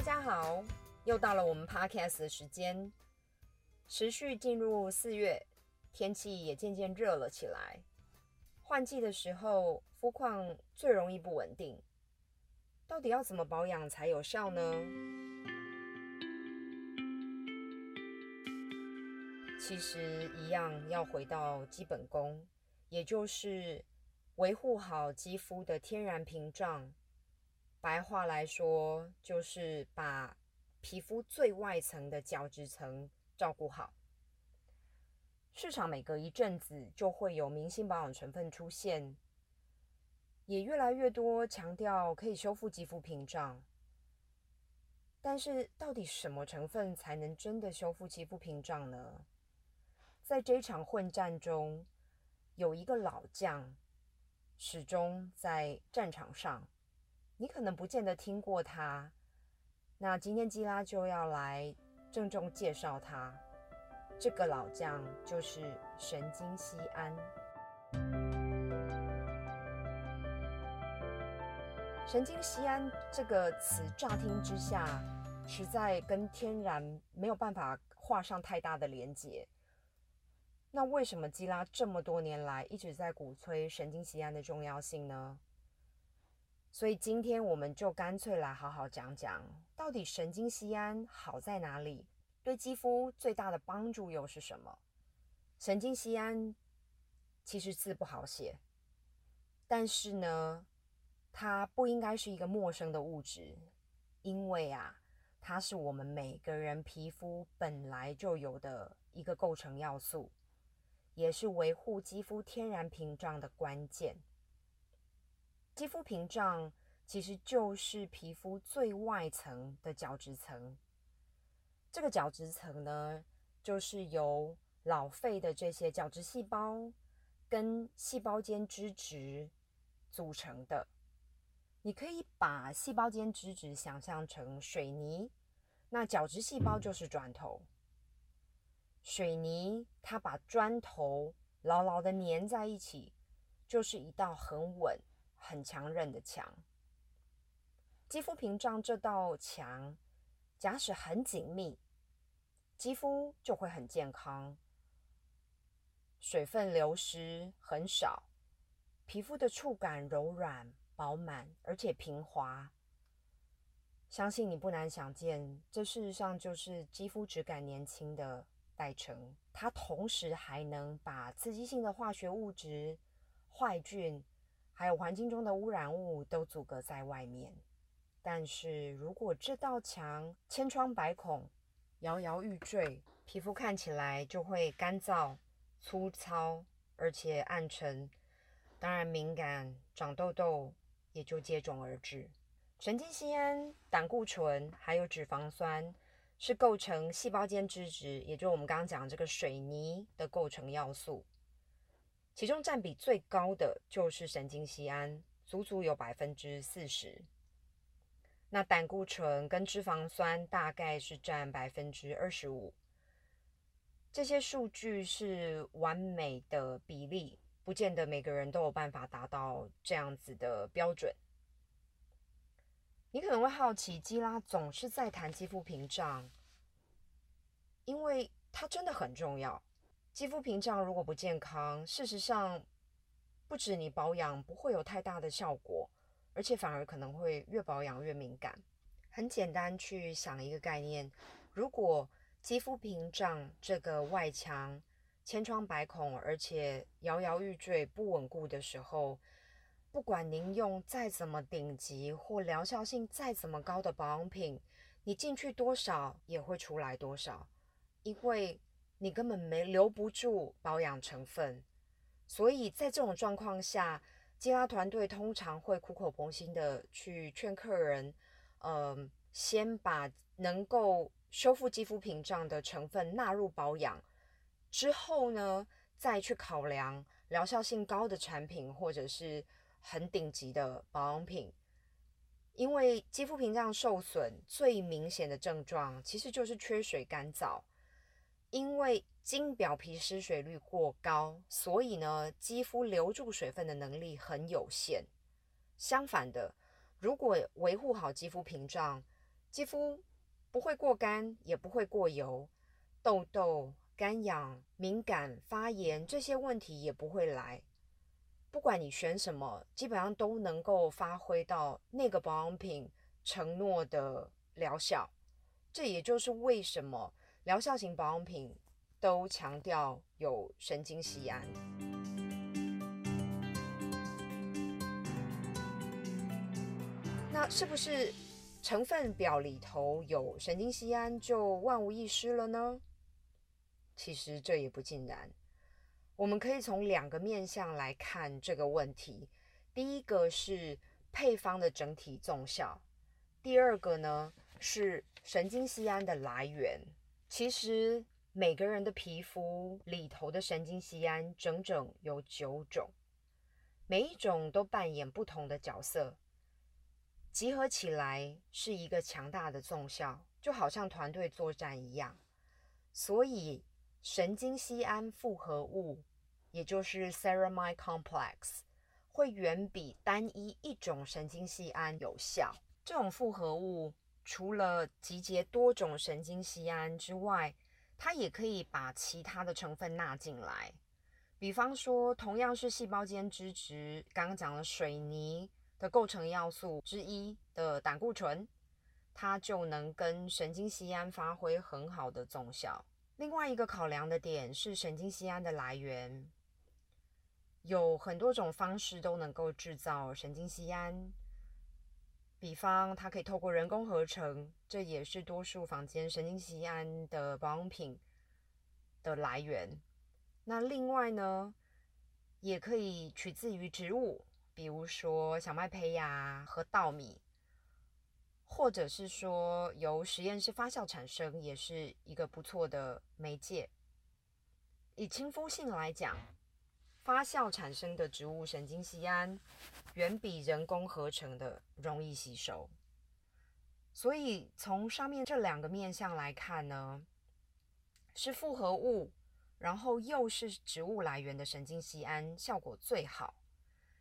大家好，又到了我们 Podcast 的时间，持续进入四月，天气也渐渐热了起来。换季的时候，肤况最容易不稳定，到底要怎么保养才有效呢？其实一样要回到基本功，也就是维护好肌肤的天然屏障。白话来说，就是把皮肤最外层的角质层照顾好。市场每隔一阵子就会有明星保养成分出现，也越来越多强调可以修复肌肤屏障。但是，到底什么成分才能真的修复肌肤屏障呢？在这场混战中，有一个老将始终在战场上。你可能不见得听过他，那今天基拉就要来郑重介绍他。这个老将就是神经酰胺。神经酰胺这个词乍听之下，实在跟天然没有办法画上太大的连结。那为什么基拉这么多年来一直在鼓吹神经酰胺的重要性呢？所以今天我们就干脆来好好讲讲，到底神经酰胺好在哪里，对肌肤最大的帮助又是什么？神经酰胺其实字不好写，但是呢，它不应该是一个陌生的物质，因为啊，它是我们每个人皮肤本来就有的一个构成要素，也是维护肌肤天然屏障的关键。肌肤屏障其实就是皮肤最外层的角质层。这个角质层呢，就是由老废的这些角质细胞跟细胞间脂质组成的。你可以把细胞间脂质想象成水泥，那角质细胞就是砖头。水泥它把砖头牢牢的粘在一起，就是一道很稳。很强韧的墙，肌肤屏障这道墙，假使很紧密，肌肤就会很健康，水分流失很少，皮肤的触感柔软饱满，而且平滑。相信你不难想见，这事实上就是肌肤质感年轻的代称。它同时还能把刺激性的化学物质、坏菌。还有环境中的污染物都阻隔在外面，但是如果这道墙千疮百孔、摇摇欲坠，皮肤看起来就会干燥、粗糙，而且暗沉，当然敏感、长痘痘也就接踵而至。神经酰胺、胆固醇还有脂肪酸是构成细胞间脂质，也就是我们刚刚讲这个水泥的构成要素。其中占比最高的就是神经酰胺，足足有百分之四十。那胆固醇跟脂肪酸大概是占百分之二十五。这些数据是完美的比例，不见得每个人都有办法达到这样子的标准。你可能会好奇，基拉总是在谈肌肤屏障，因为它真的很重要。肌肤屏障如果不健康，事实上不止你保养不会有太大的效果，而且反而可能会越保养越敏感。很简单，去想一个概念：如果肌肤屏障这个外墙千疮百孔，而且摇摇欲坠、不稳固的时候，不管您用再怎么顶级或疗效性再怎么高的保养品，你进去多少也会出来多少，因为。你根本没留不住保养成分，所以在这种状况下，基拉团队通常会苦口婆心的去劝客人，嗯、先把能够修复肌肤屏障的成分纳入保养，之后呢，再去考量疗效性高的产品或者是很顶级的保养品，因为肌肤屏障受损最明显的症状其实就是缺水干燥。因为经表皮失水率过高，所以呢，肌肤留住水分的能力很有限。相反的，如果维护好肌肤屏障，肌肤不会过干，也不会过油，痘痘、干痒、敏感、发炎这些问题也不会来。不管你选什么，基本上都能够发挥到那个保养品承诺的疗效。这也就是为什么疗效型保养品都强调有神经酰胺。那是不是成分表里头有神经酰胺就万无一失了呢？其实这也不尽然。我们可以从两个面向来看这个问题，第一个是配方的整体综效，第二个呢是神经酰胺的来源。其实每个人的皮肤里头的神经酰胺整整有九种，每一种都扮演不同的角色，集合起来是一个强大的综效，就好像团队作战一样。所以神经酰胺复合物。也就是 ceramide complex 会远比单一一种神经酰胺有效。这种复合物除了集结多种神经酰胺之外，它也可以把其他的成分纳进来。比方说，同样是细胞间脂质，刚刚讲了水泥的构成要素之一的胆固醇，它就能跟神经酰胺发挥很好的综效。另外一个考量的点是神经酰胺的来源。有很多种方式都能够制造神经酰胺，比方它可以透过人工合成，这也是多数坊间神经酰胺的保养品的来源。那另外呢，也可以取自于植物，比如说小麦胚芽和稻米，或者是说由实验室发酵产生，也是一个不错的媒介。以亲肤性来讲。发酵产生的植物神经酰胺远比人工合成的容易吸收，所以从上面这两个面向来看呢，是复合物，然后又是植物来源的神经酰胺效果最好。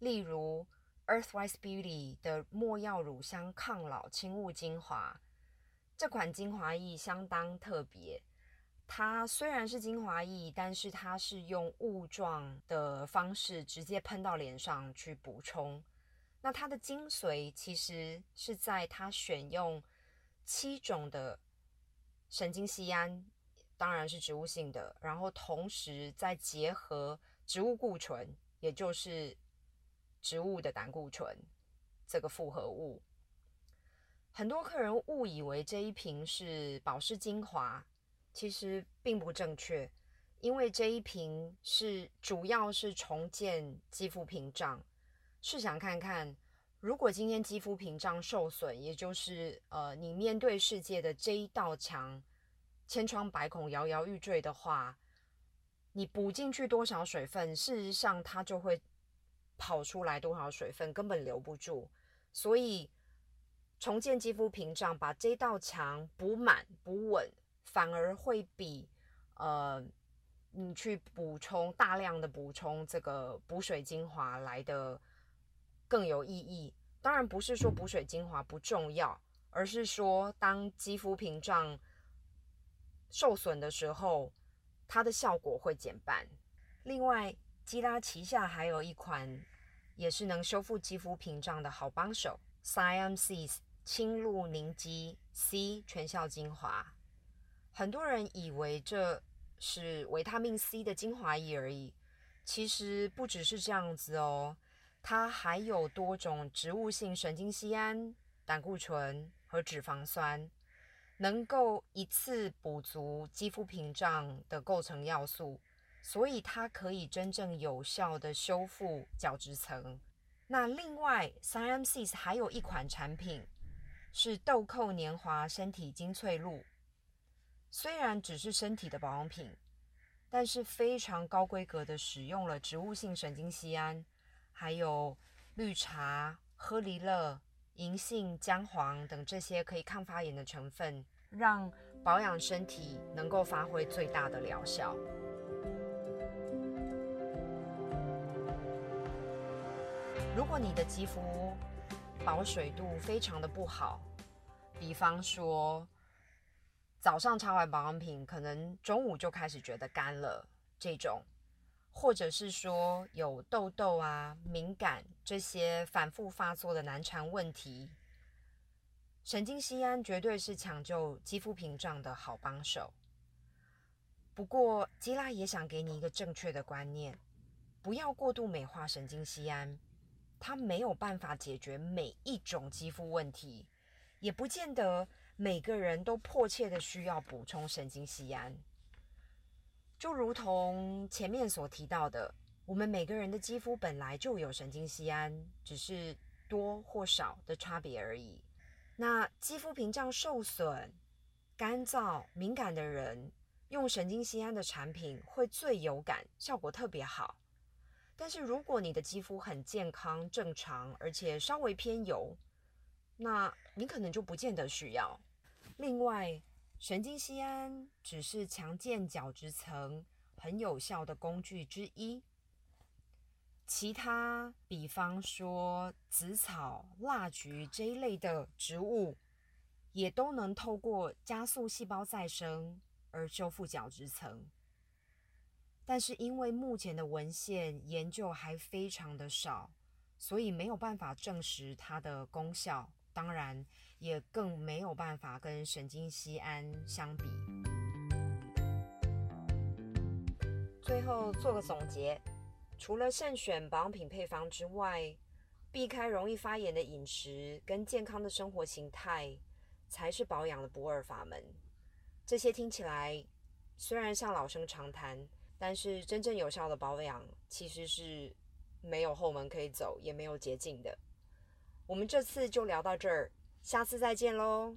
例如 Earthwise Beauty 的没药乳香抗老轻雾精华，这款精华液相当特别。它虽然是精华液，但是它是用雾状的方式直接喷到脸上去补充。那它的精髓其实是在它选用七种的神经酰胺，当然是植物性的，然后同时再结合植物固醇，也就是植物的胆固醇这个复合物。很多客人误以为这一瓶是保湿精华。其实并不正确，因为这一瓶是主要是重建肌肤屏障。试想看看，如果今天肌肤屏障受损，也就是呃你面对世界的这一道墙千疮百孔、摇摇欲坠的话，你补进去多少水分，事实上它就会跑出来多少水分，根本留不住。所以重建肌肤屏障，把这道墙补满、补稳。反而会比，呃，你去补充大量的补充这个补水精华来的更有意义。当然不是说补水精华不重要，而是说当肌肤屏障受损的时候，它的效果会减半。另外，基拉旗下还有一款也是能修复肌肤屏障的好帮手，Siam-Cis 轻露凝肌 C 全效精华。很多人以为这是维他命 C 的精华液而已，其实不只是这样子哦，它还有多种植物性神经酰胺、胆固醇和脂肪酸，能够一次补足肌肤屏障的构成要素，所以它可以真正有效的修复角质层。那另外，Siam-Cis 还有一款产品是豆蔻年华身体精粹露。虽然只是身体的保养品，但是非常高规格的使用了植物性神经酰胺，还有绿茶、喝梨乐、银杏、姜黄等这些可以抗发炎的成分，让保养身体能够发挥最大的疗效。如果你的肌肤保水度非常的不好，比方说，早上擦完保养品，可能中午就开始觉得干了，这种，或者是说有痘痘啊、敏感这些反复发作的难缠问题，神经酰胺绝对是抢救肌肤屏障的好帮手。不过，基拉也想给你一个正确的观念，不要过度美化神经酰胺，它没有办法解决每一种肌肤问题。也不见得每个人都迫切的需要补充神经酰胺，就如同前面所提到的，我们每个人的肌肤本来就有神经酰胺，只是多或少的差别而已。那肌肤屏障受损、干燥、敏感的人，用神经酰胺的产品会最有感，效果特别好。但是如果你的肌肤很健康、正常，而且稍微偏油，那你可能就不见得需要。另外，神经酰胺只是强健角质层很有效的工具之一。其他，比方说紫草、蜡菊这一类的植物，也都能透过加速细胞再生而修复角质层。但是因为目前的文献研究还非常的少，所以没有办法证实它的功效。当然，也更没有办法跟神经酰胺相比。最后做个总结，除了慎选保养品配方之外，避开容易发炎的饮食跟健康的生活形态，才是保养的不二法门。这些听起来虽然像老生常谈，但是真正有效的保养其实是没有后门可以走，也没有捷径的。我们这次就聊到这儿，下次再见喽。